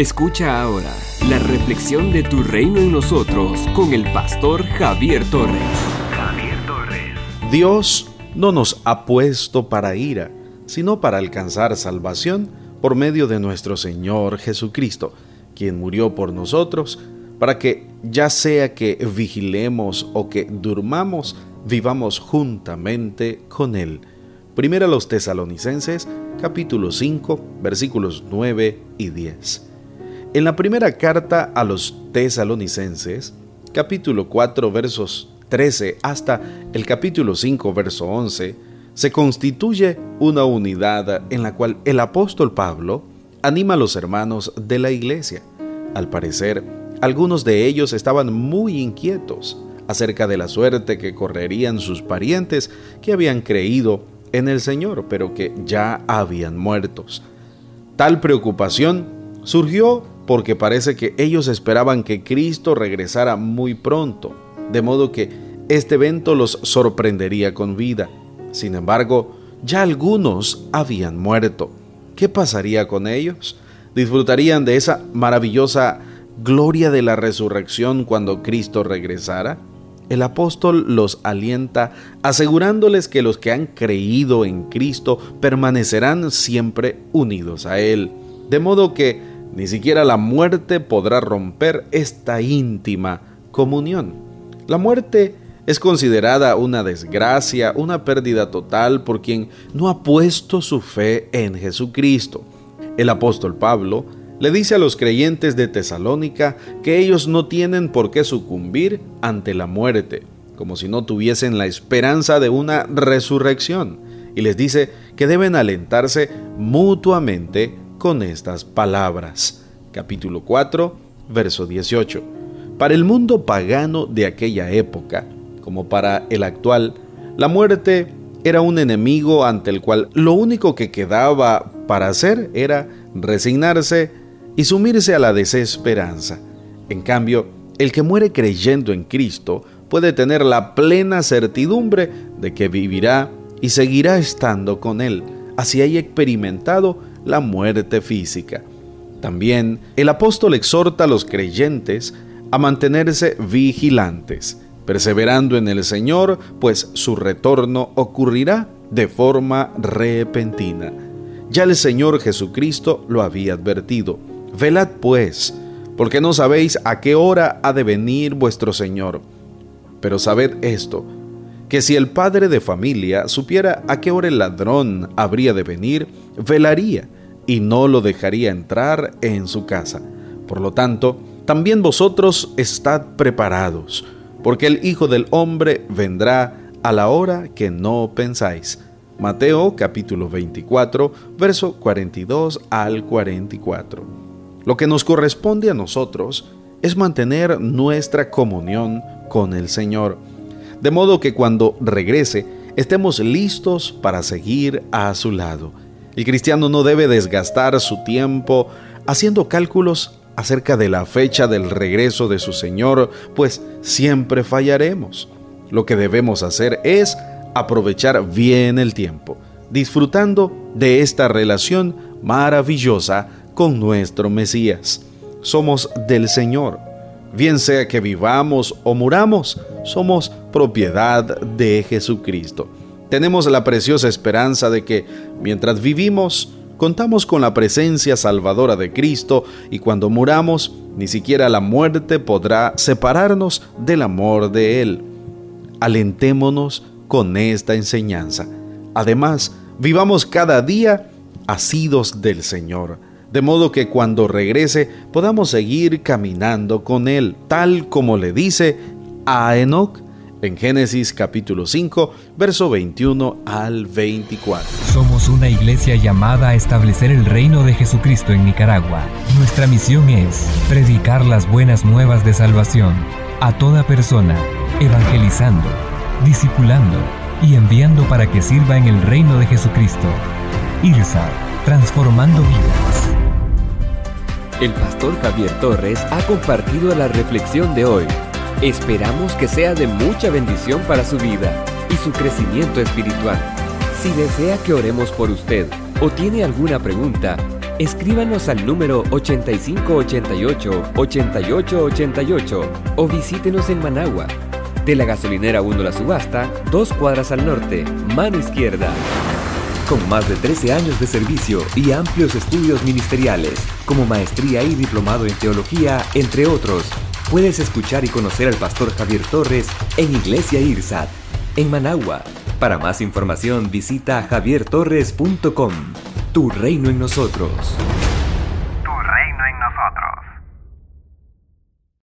Escucha ahora la reflexión de tu reino en nosotros con el pastor Javier Torres. Javier Torres. Dios no nos ha puesto para ira, sino para alcanzar salvación por medio de nuestro Señor Jesucristo, quien murió por nosotros, para que ya sea que vigilemos o que durmamos, vivamos juntamente con Él. Primero los tesalonicenses, capítulo 5, versículos 9 y 10. En la primera carta a los tesalonicenses, capítulo 4 versos 13 hasta el capítulo 5 verso 11, se constituye una unidad en la cual el apóstol Pablo anima a los hermanos de la iglesia. Al parecer, algunos de ellos estaban muy inquietos acerca de la suerte que correrían sus parientes que habían creído en el Señor, pero que ya habían muertos. Tal preocupación surgió porque parece que ellos esperaban que Cristo regresara muy pronto, de modo que este evento los sorprendería con vida. Sin embargo, ya algunos habían muerto. ¿Qué pasaría con ellos? ¿Disfrutarían de esa maravillosa gloria de la resurrección cuando Cristo regresara? El apóstol los alienta asegurándoles que los que han creído en Cristo permanecerán siempre unidos a Él, de modo que ni siquiera la muerte podrá romper esta íntima comunión. La muerte es considerada una desgracia, una pérdida total por quien no ha puesto su fe en Jesucristo. El apóstol Pablo le dice a los creyentes de Tesalónica que ellos no tienen por qué sucumbir ante la muerte, como si no tuviesen la esperanza de una resurrección, y les dice que deben alentarse mutuamente con estas palabras. Capítulo 4, verso 18. Para el mundo pagano de aquella época, como para el actual, la muerte era un enemigo ante el cual lo único que quedaba para hacer era resignarse y sumirse a la desesperanza. En cambio, el que muere creyendo en Cristo puede tener la plena certidumbre de que vivirá y seguirá estando con Él, así haya experimentado la muerte física. También el apóstol exhorta a los creyentes a mantenerse vigilantes, perseverando en el Señor, pues su retorno ocurrirá de forma repentina. Ya el Señor Jesucristo lo había advertido. Velad pues, porque no sabéis a qué hora ha de venir vuestro Señor. Pero sabed esto, que si el padre de familia supiera a qué hora el ladrón habría de venir, velaría y no lo dejaría entrar en su casa. Por lo tanto, también vosotros estad preparados, porque el Hijo del Hombre vendrá a la hora que no pensáis. Mateo capítulo 24, verso 42 al 44. Lo que nos corresponde a nosotros es mantener nuestra comunión con el Señor de modo que cuando regrese estemos listos para seguir a su lado. El cristiano no debe desgastar su tiempo haciendo cálculos acerca de la fecha del regreso de su Señor, pues siempre fallaremos. Lo que debemos hacer es aprovechar bien el tiempo, disfrutando de esta relación maravillosa con nuestro Mesías. Somos del Señor bien sea que vivamos o muramos, somos propiedad de Jesucristo. Tenemos la preciosa esperanza de que mientras vivimos, contamos con la presencia salvadora de Cristo y cuando muramos, ni siquiera la muerte podrá separarnos del amor de Él. Alentémonos con esta enseñanza. Además, vivamos cada día asidos del Señor de modo que cuando regrese podamos seguir caminando con Él, tal como le dice a Enoch en Génesis capítulo 5, verso 21 al 24. Somos una iglesia llamada a establecer el reino de Jesucristo en Nicaragua. Nuestra misión es predicar las buenas nuevas de salvación a toda persona, evangelizando, discipulando y enviando para que sirva en el reino de Jesucristo. IRSA, transformando vidas. El pastor Javier Torres ha compartido la reflexión de hoy. Esperamos que sea de mucha bendición para su vida y su crecimiento espiritual. Si desea que oremos por usted o tiene alguna pregunta, Escríbanos al número 8588-8888 o visítenos en Managua. De la gasolinera 1 La Subasta, dos cuadras al norte, mano izquierda. Con más de 13 años de servicio y amplios estudios ministeriales, como maestría y diplomado en teología, entre otros, puedes escuchar y conocer al pastor Javier Torres en Iglesia IRSAT, en Managua. Para más información visita javiertorres.com. Tu reino en nosotros.